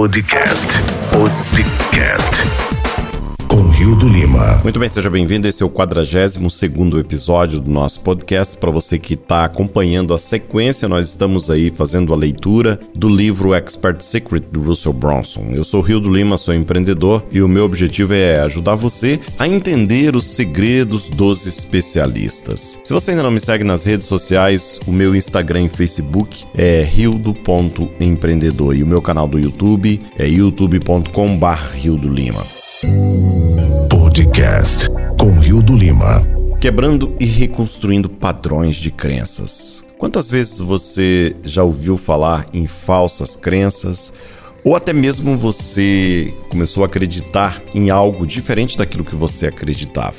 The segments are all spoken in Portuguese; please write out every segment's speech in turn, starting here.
Podcast. Podcast. Rio do Lima. Muito bem, seja bem-vindo. Esse é o 42 episódio do nosso podcast. Para você que está acompanhando a sequência, nós estamos aí fazendo a leitura do livro Expert Secret do Russell Bronson. Eu sou Rio do Lima, sou empreendedor e o meu objetivo é ajudar você a entender os segredos dos especialistas. Se você ainda não me segue nas redes sociais, o meu Instagram e Facebook é rildo.empreendedor e o meu canal do YouTube é youtube.com/rio do Lima. Podcast com Rio do Lima. Quebrando e reconstruindo padrões de crenças. Quantas vezes você já ouviu falar em falsas crenças? Ou até mesmo você começou a acreditar em algo diferente daquilo que você acreditava?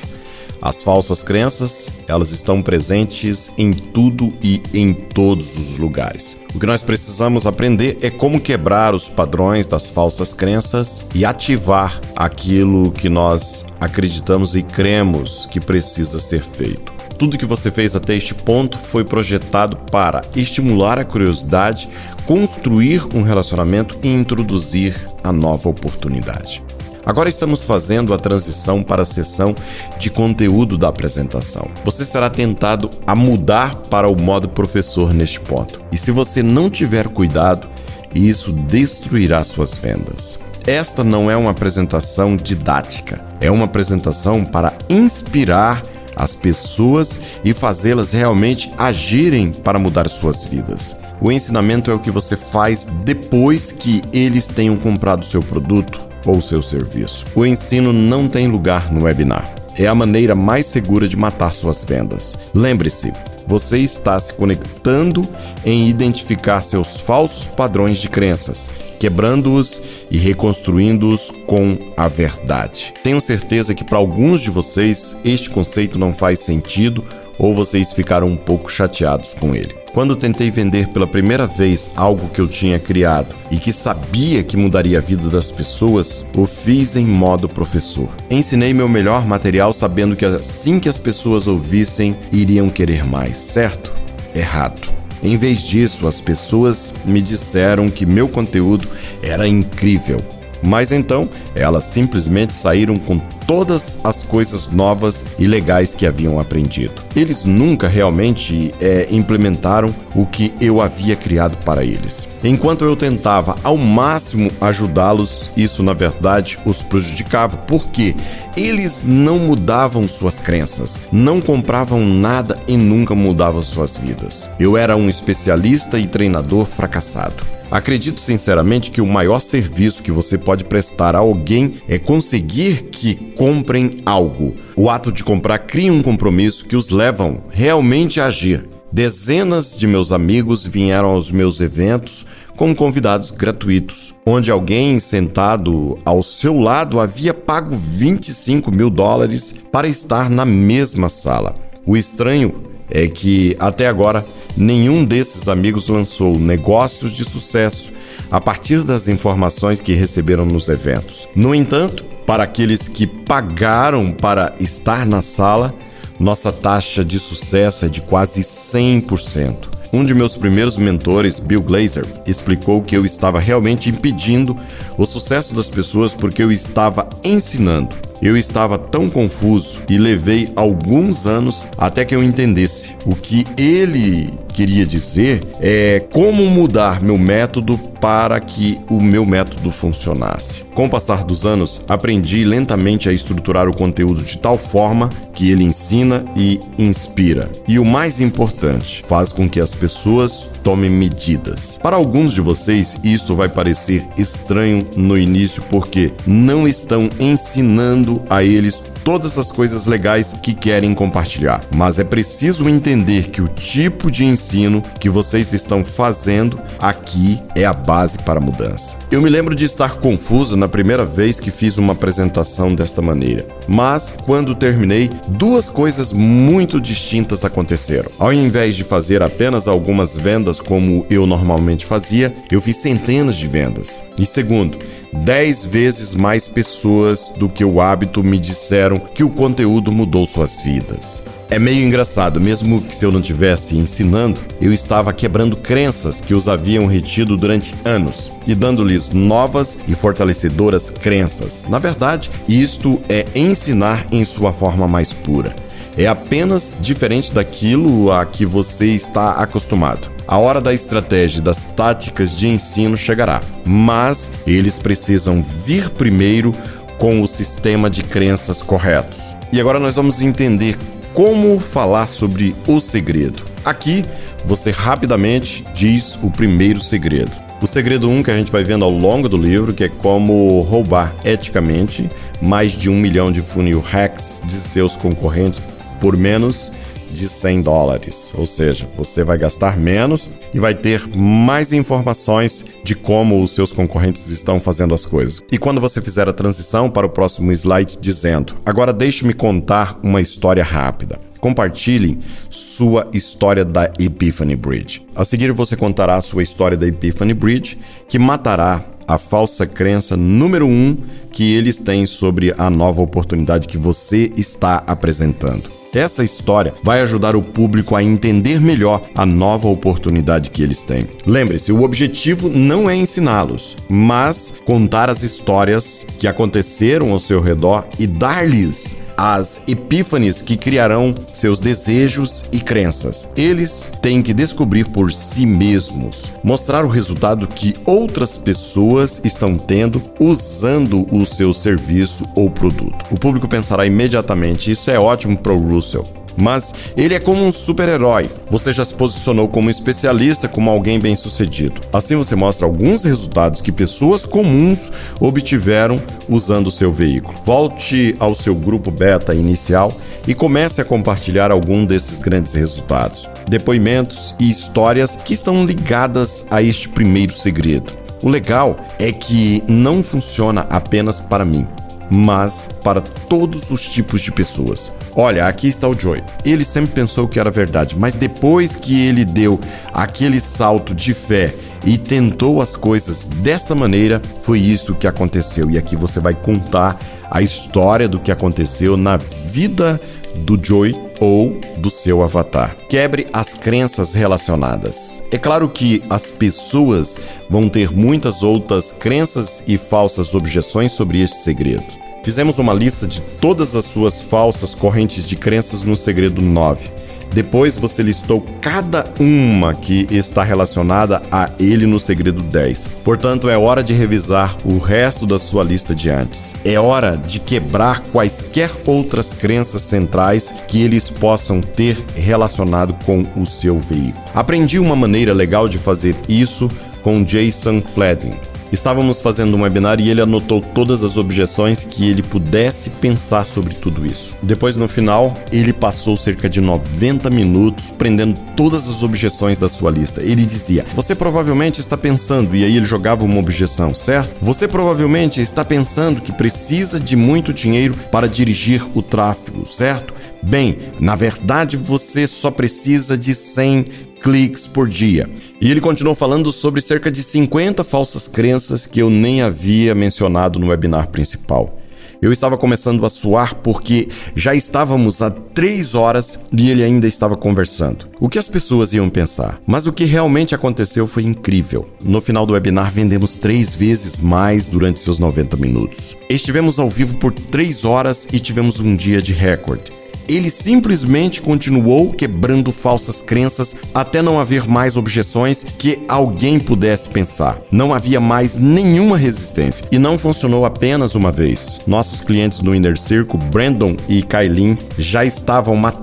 As falsas crenças, elas estão presentes em tudo e em todos os lugares. O que nós precisamos aprender é como quebrar os padrões das falsas crenças e ativar aquilo que nós acreditamos e cremos que precisa ser feito. Tudo que você fez até este ponto foi projetado para estimular a curiosidade, construir um relacionamento e introduzir a nova oportunidade. Agora estamos fazendo a transição para a sessão de conteúdo da apresentação. Você será tentado a mudar para o modo professor neste ponto. E se você não tiver cuidado, isso destruirá suas vendas. Esta não é uma apresentação didática, é uma apresentação para inspirar as pessoas e fazê-las realmente agirem para mudar suas vidas. O ensinamento é o que você faz depois que eles tenham comprado seu produto ou seu serviço. O ensino não tem lugar no webinar. É a maneira mais segura de matar suas vendas. Lembre-se, você está se conectando em identificar seus falsos padrões de crenças, quebrando-os e reconstruindo-os com a verdade. Tenho certeza que para alguns de vocês este conceito não faz sentido ou vocês ficaram um pouco chateados com ele. Quando tentei vender pela primeira vez algo que eu tinha criado e que sabia que mudaria a vida das pessoas, o fiz em modo professor. Ensinei meu melhor material sabendo que assim que as pessoas ouvissem, iriam querer mais, certo? Errado. Em vez disso, as pessoas me disseram que meu conteúdo era incrível mas então, elas simplesmente saíram com todas as coisas novas e legais que haviam aprendido. Eles nunca realmente é, implementaram o que eu havia criado para eles. Enquanto eu tentava ao máximo ajudá-los, isso na verdade os prejudicava, porque eles não mudavam suas crenças, não compravam nada e nunca mudavam suas vidas. Eu era um especialista e treinador fracassado. Acredito sinceramente que o maior serviço que você pode prestar a alguém é conseguir que comprem algo. O ato de comprar cria um compromisso que os levam realmente a agir. Dezenas de meus amigos vieram aos meus eventos como convidados gratuitos, onde alguém sentado ao seu lado havia pago 25 mil dólares para estar na mesma sala. O estranho é que até agora nenhum desses amigos lançou negócios de sucesso a partir das informações que receberam nos eventos. No entanto, para aqueles que pagaram para estar na sala, nossa taxa de sucesso é de quase 100%. Um de meus primeiros mentores, Bill Glazer, explicou que eu estava realmente impedindo o sucesso das pessoas porque eu estava ensinando. Eu estava tão confuso e levei alguns anos até que eu entendesse. O que ele queria dizer é como mudar meu método para que o meu método funcionasse. Com o passar dos anos, aprendi lentamente a estruturar o conteúdo de tal forma que ele ensina e inspira. E o mais importante, faz com que as pessoas tomem medidas. Para alguns de vocês, isto vai parecer estranho no início porque não estão ensinando a eles todas as coisas legais que querem compartilhar. Mas é preciso entender que o tipo de ensino que vocês estão fazendo aqui é a base para a mudança. Eu me lembro de estar confuso na primeira vez que fiz uma apresentação desta maneira, mas quando terminei, duas coisas muito distintas aconteceram. Ao invés de fazer apenas algumas vendas como eu normalmente fazia, eu fiz centenas de vendas. E segundo, Dez vezes mais pessoas do que o hábito me disseram que o conteúdo mudou suas vidas. É meio engraçado, mesmo que se eu não estivesse ensinando, eu estava quebrando crenças que os haviam retido durante anos e dando-lhes novas e fortalecedoras crenças. Na verdade, isto é ensinar em sua forma mais pura. É apenas diferente daquilo a que você está acostumado. A hora da estratégia e das táticas de ensino chegará, mas eles precisam vir primeiro com o sistema de crenças corretos. E agora nós vamos entender como falar sobre o segredo. Aqui você rapidamente diz o primeiro segredo. O segredo 1 um que a gente vai vendo ao longo do livro, que é como roubar eticamente mais de um milhão de funil hacks de seus concorrentes por menos de 100 dólares. Ou seja, você vai gastar menos e vai ter mais informações de como os seus concorrentes estão fazendo as coisas. E quando você fizer a transição para o próximo slide dizendo: "Agora deixe-me contar uma história rápida". Compartilhe sua história da Epiphany Bridge. A seguir, você contará sua história da Epiphany Bridge, que matará a falsa crença número um que eles têm sobre a nova oportunidade que você está apresentando. Essa história vai ajudar o público a entender melhor a nova oportunidade que eles têm. Lembre-se, o objetivo não é ensiná-los, mas contar as histórias que aconteceram ao seu redor e dar-lhes as epífanes que criarão seus desejos e crenças. Eles têm que descobrir por si mesmos, mostrar o resultado que outras pessoas estão tendo usando o seu serviço ou produto. O público pensará imediatamente: isso é ótimo para o Russell mas ele é como um super-herói. Você já se posicionou como um especialista, como alguém bem-sucedido. Assim você mostra alguns resultados que pessoas comuns obtiveram usando o seu veículo. Volte ao seu grupo beta inicial e comece a compartilhar algum desses grandes resultados. Depoimentos e histórias que estão ligadas a este primeiro segredo. O legal é que não funciona apenas para mim mas para todos os tipos de pessoas. Olha, aqui está o Joy. Ele sempre pensou que era verdade, mas depois que ele deu aquele salto de fé e tentou as coisas desta maneira, foi isso que aconteceu. E aqui você vai contar a história do que aconteceu na vida do Joy ou do seu avatar. Quebre as crenças relacionadas. É claro que as pessoas vão ter muitas outras crenças e falsas objeções sobre este segredo. Fizemos uma lista de todas as suas falsas correntes de crenças no segredo 9. Depois você listou cada uma que está relacionada a ele no segredo 10. Portanto, é hora de revisar o resto da sua lista de antes. É hora de quebrar quaisquer outras crenças centrais que eles possam ter relacionado com o seu veículo. Aprendi uma maneira legal de fazer isso com Jason Fledling. Estávamos fazendo um webinar e ele anotou todas as objeções que ele pudesse pensar sobre tudo isso. Depois, no final, ele passou cerca de 90 minutos prendendo todas as objeções da sua lista. Ele dizia: Você provavelmente está pensando, e aí ele jogava uma objeção, certo? Você provavelmente está pensando que precisa de muito dinheiro para dirigir o tráfego, certo? Bem, na verdade você só precisa de 100 cliques por dia. E ele continuou falando sobre cerca de 50 falsas crenças que eu nem havia mencionado no webinar principal. Eu estava começando a suar porque já estávamos há três horas e ele ainda estava conversando. O que as pessoas iam pensar? Mas o que realmente aconteceu foi incrível. No final do webinar, vendemos três vezes mais durante seus 90 minutos. Estivemos ao vivo por três horas e tivemos um dia de recorde ele simplesmente continuou quebrando falsas crenças até não haver mais objeções que alguém pudesse pensar. Não havia mais nenhuma resistência e não funcionou apenas uma vez. Nossos clientes no Inner Circle, Brandon e Kailin, já estavam matando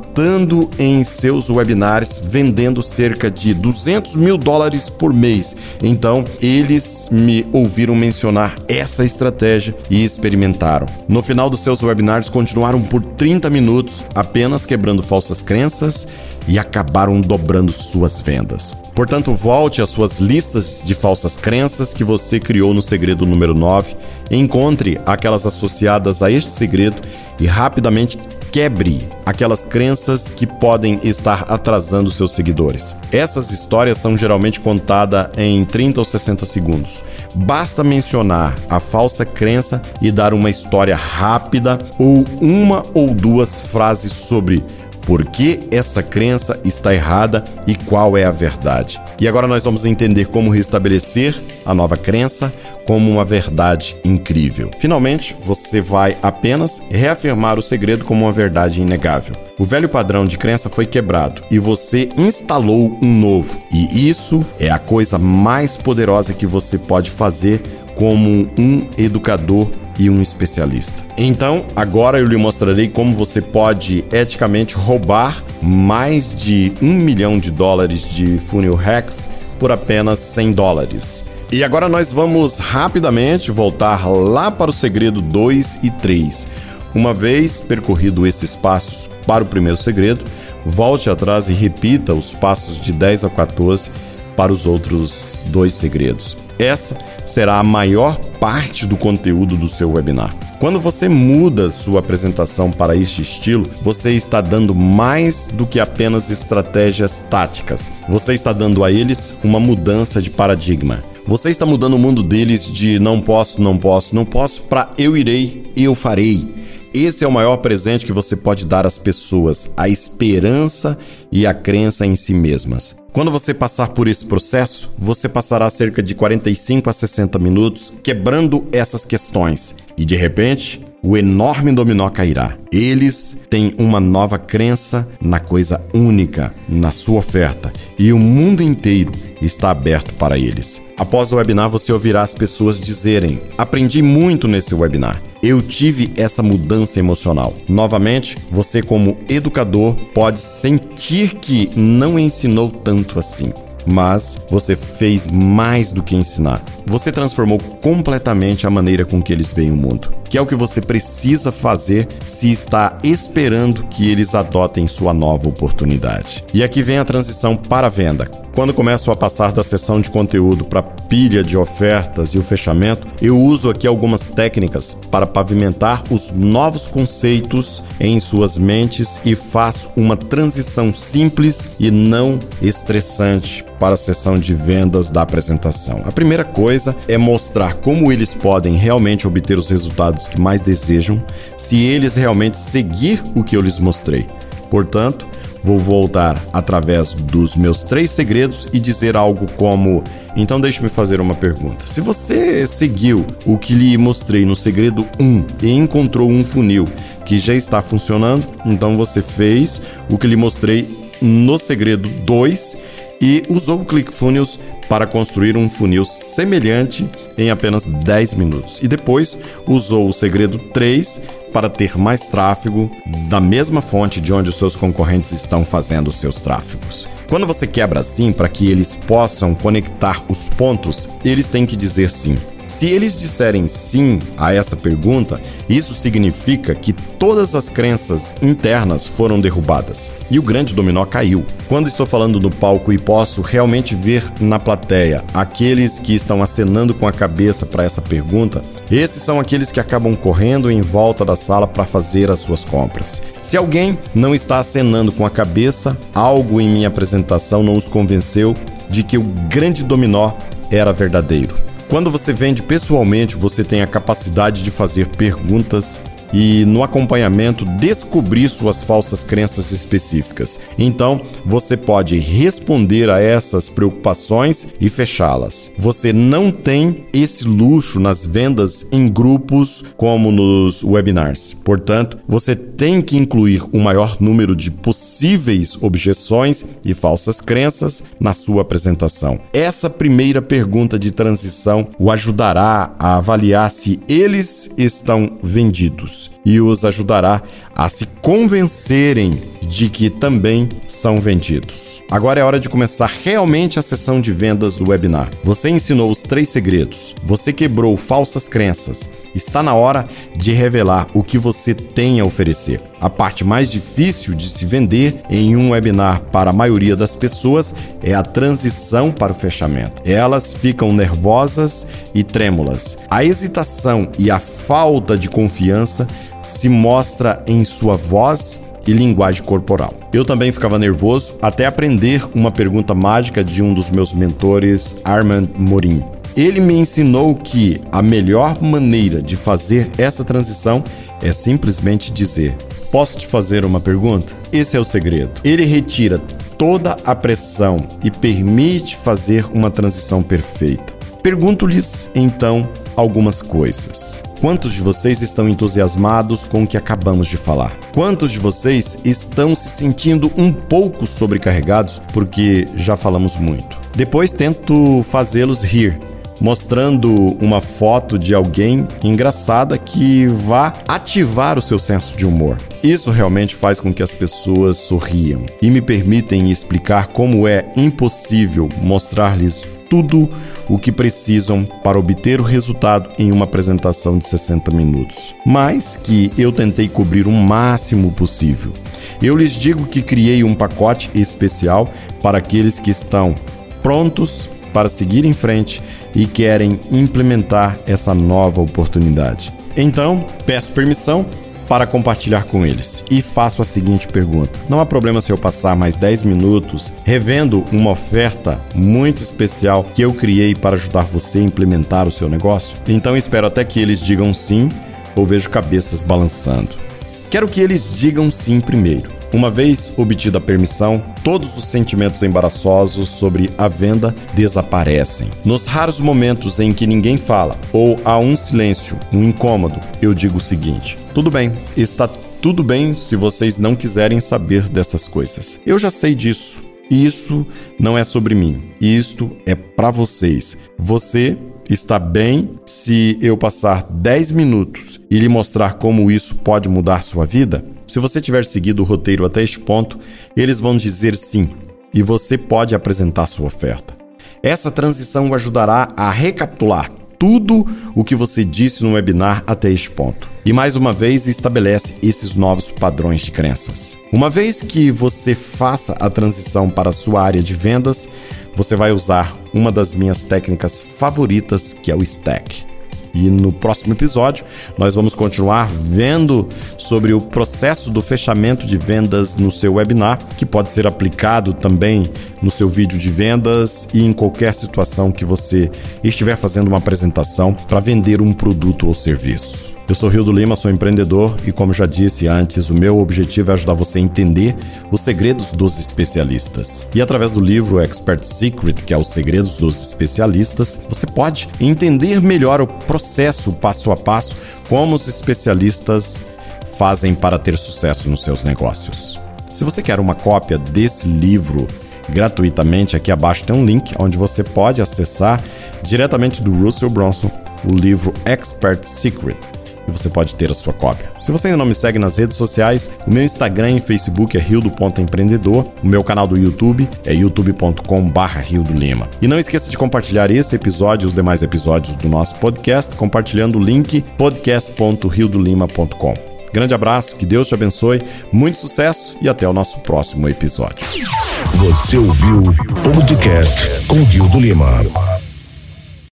em seus webinars, vendendo cerca de 200 mil dólares por mês. Então, eles me ouviram mencionar essa estratégia e experimentaram. No final dos seus webinars, continuaram por 30 minutos apenas quebrando falsas crenças e acabaram dobrando suas vendas. Portanto, volte às suas listas de falsas crenças que você criou no segredo número 9, encontre aquelas associadas a este segredo e rapidamente quebre aquelas crenças que podem estar atrasando seus seguidores. Essas histórias são geralmente contadas em 30 ou 60 segundos. Basta mencionar a falsa crença e dar uma história rápida ou uma ou duas frases sobre por que essa crença está errada e qual é a verdade. E agora nós vamos entender como restabelecer a nova crença como uma verdade incrível. Finalmente, você vai apenas reafirmar o segredo como uma verdade inegável. O velho padrão de crença foi quebrado e você instalou um novo. E isso é a coisa mais poderosa que você pode fazer como um educador e um especialista. Então, agora eu lhe mostrarei como você pode eticamente roubar mais de um milhão de dólares de funil hacks por apenas 100 dólares. E agora nós vamos rapidamente voltar lá para o segredo 2 e 3. Uma vez percorrido esses passos para o primeiro segredo, volte atrás e repita os passos de 10 a 14 para os outros dois segredos. Essa será a maior parte do conteúdo do seu webinar. Quando você muda sua apresentação para este estilo, você está dando mais do que apenas estratégias táticas. Você está dando a eles uma mudança de paradigma. Você está mudando o mundo deles de não posso, não posso, não posso para eu irei, eu farei. Esse é o maior presente que você pode dar às pessoas: a esperança e a crença em si mesmas. Quando você passar por esse processo, você passará cerca de 45 a 60 minutos quebrando essas questões e de repente o enorme dominó cairá. Eles têm uma nova crença na coisa única, na sua oferta, e o mundo inteiro está aberto para eles. Após o webinar, você ouvirá as pessoas dizerem: Aprendi muito nesse webinar. Eu tive essa mudança emocional. Novamente, você, como educador, pode sentir que não ensinou tanto assim mas você fez mais do que ensinar. Você transformou completamente a maneira com que eles veem o mundo, que é o que você precisa fazer se está esperando que eles adotem sua nova oportunidade. E aqui vem a transição para a venda. Quando começo a passar da sessão de conteúdo para pilha de ofertas e o fechamento, eu uso aqui algumas técnicas para pavimentar os novos conceitos em suas mentes e faço uma transição simples e não estressante para a sessão de vendas da apresentação. A primeira coisa é mostrar como eles podem realmente obter os resultados que mais desejam se eles realmente seguir o que eu lhes mostrei. Portanto, Vou voltar através dos meus três segredos e dizer algo como: então deixe-me fazer uma pergunta. Se você seguiu o que lhe mostrei no segredo 1 e encontrou um funil que já está funcionando, então você fez o que lhe mostrei no segredo 2 e usou o ClickFunnels para construir um funil semelhante em apenas 10 minutos. E depois usou o segredo 3 para ter mais tráfego da mesma fonte de onde os seus concorrentes estão fazendo os seus tráfegos. Quando você quebra assim para que eles possam conectar os pontos, eles têm que dizer sim. Se eles disserem sim a essa pergunta, isso significa que todas as crenças internas foram derrubadas e o grande dominó caiu. Quando estou falando no palco e posso realmente ver na plateia aqueles que estão acenando com a cabeça para essa pergunta, esses são aqueles que acabam correndo em volta da sala para fazer as suas compras. Se alguém não está acenando com a cabeça, algo em minha apresentação não os convenceu de que o grande dominó era verdadeiro. Quando você vende pessoalmente, você tem a capacidade de fazer perguntas e no acompanhamento descobrir suas falsas crenças específicas. Então, você pode responder a essas preocupações e fechá-las. Você não tem esse luxo nas vendas em grupos como nos webinars. Portanto, você tem que incluir o maior número de possíveis objeções e falsas crenças na sua apresentação. Essa primeira pergunta de transição o ajudará a avaliar se eles estão vendidos News. E os ajudará a se convencerem de que também são vendidos. Agora é hora de começar realmente a sessão de vendas do webinar. Você ensinou os três segredos, você quebrou falsas crenças. Está na hora de revelar o que você tem a oferecer. A parte mais difícil de se vender em um webinar para a maioria das pessoas é a transição para o fechamento. Elas ficam nervosas e trêmulas. A hesitação e a falta de confiança se mostra em sua voz e linguagem corporal. Eu também ficava nervoso até aprender uma pergunta mágica de um dos meus mentores, Armand Morin. Ele me ensinou que a melhor maneira de fazer essa transição é simplesmente dizer: Posso te fazer uma pergunta? Esse é o segredo. Ele retira toda a pressão e permite fazer uma transição perfeita. Pergunto-lhes então algumas coisas. Quantos de vocês estão entusiasmados com o que acabamos de falar? Quantos de vocês estão se sentindo um pouco sobrecarregados porque já falamos muito? Depois tento fazê-los rir, mostrando uma foto de alguém engraçada que vá ativar o seu senso de humor. Isso realmente faz com que as pessoas sorriam e me permitem explicar como é impossível mostrar-lhes tudo o que precisam para obter o resultado em uma apresentação de 60 minutos, mas que eu tentei cobrir o máximo possível. Eu lhes digo que criei um pacote especial para aqueles que estão prontos para seguir em frente e querem implementar essa nova oportunidade. Então, peço permissão para compartilhar com eles. E faço a seguinte pergunta: Não há problema se eu passar mais 10 minutos revendo uma oferta muito especial que eu criei para ajudar você a implementar o seu negócio? Então espero até que eles digam sim ou vejo cabeças balançando. Quero que eles digam sim primeiro. Uma vez obtida a permissão, todos os sentimentos embaraçosos sobre a venda desaparecem. Nos raros momentos em que ninguém fala ou há um silêncio, um incômodo, eu digo o seguinte: tudo bem, está tudo bem se vocês não quiserem saber dessas coisas. Eu já sei disso. Isso não é sobre mim. Isto é para vocês. Você está bem se eu passar 10 minutos e lhe mostrar como isso pode mudar sua vida? Se você tiver seguido o roteiro até este ponto, eles vão dizer sim e você pode apresentar sua oferta. Essa transição o ajudará a recapitular tudo o que você disse no webinar até este ponto. E mais uma vez estabelece esses novos padrões de crenças. Uma vez que você faça a transição para a sua área de vendas, você vai usar uma das minhas técnicas favoritas, que é o stack. E no próximo episódio, nós vamos continuar vendo sobre o processo do fechamento de vendas no seu webinar, que pode ser aplicado também no seu vídeo de vendas e em qualquer situação que você estiver fazendo uma apresentação para vender um produto ou serviço. Eu sou Rio do Lima, sou empreendedor e, como já disse antes, o meu objetivo é ajudar você a entender os segredos dos especialistas. E através do livro Expert Secret, que é os segredos dos especialistas, você pode entender melhor o processo passo a passo, como os especialistas fazem para ter sucesso nos seus negócios. Se você quer uma cópia desse livro gratuitamente, aqui abaixo tem um link onde você pode acessar diretamente do Russell Bronson o livro Expert Secret e você pode ter a sua cópia. Se você ainda não me segue nas redes sociais, o meu Instagram e Facebook é rio.empreendedor, o meu canal do YouTube é youtube.com/barra Rio do Lima. E não esqueça de compartilhar esse episódio e os demais episódios do nosso podcast compartilhando o link podcast.riodolima.com. Grande abraço, que Deus te abençoe, muito sucesso e até o nosso próximo episódio. Você ouviu o podcast com Rio do Lima.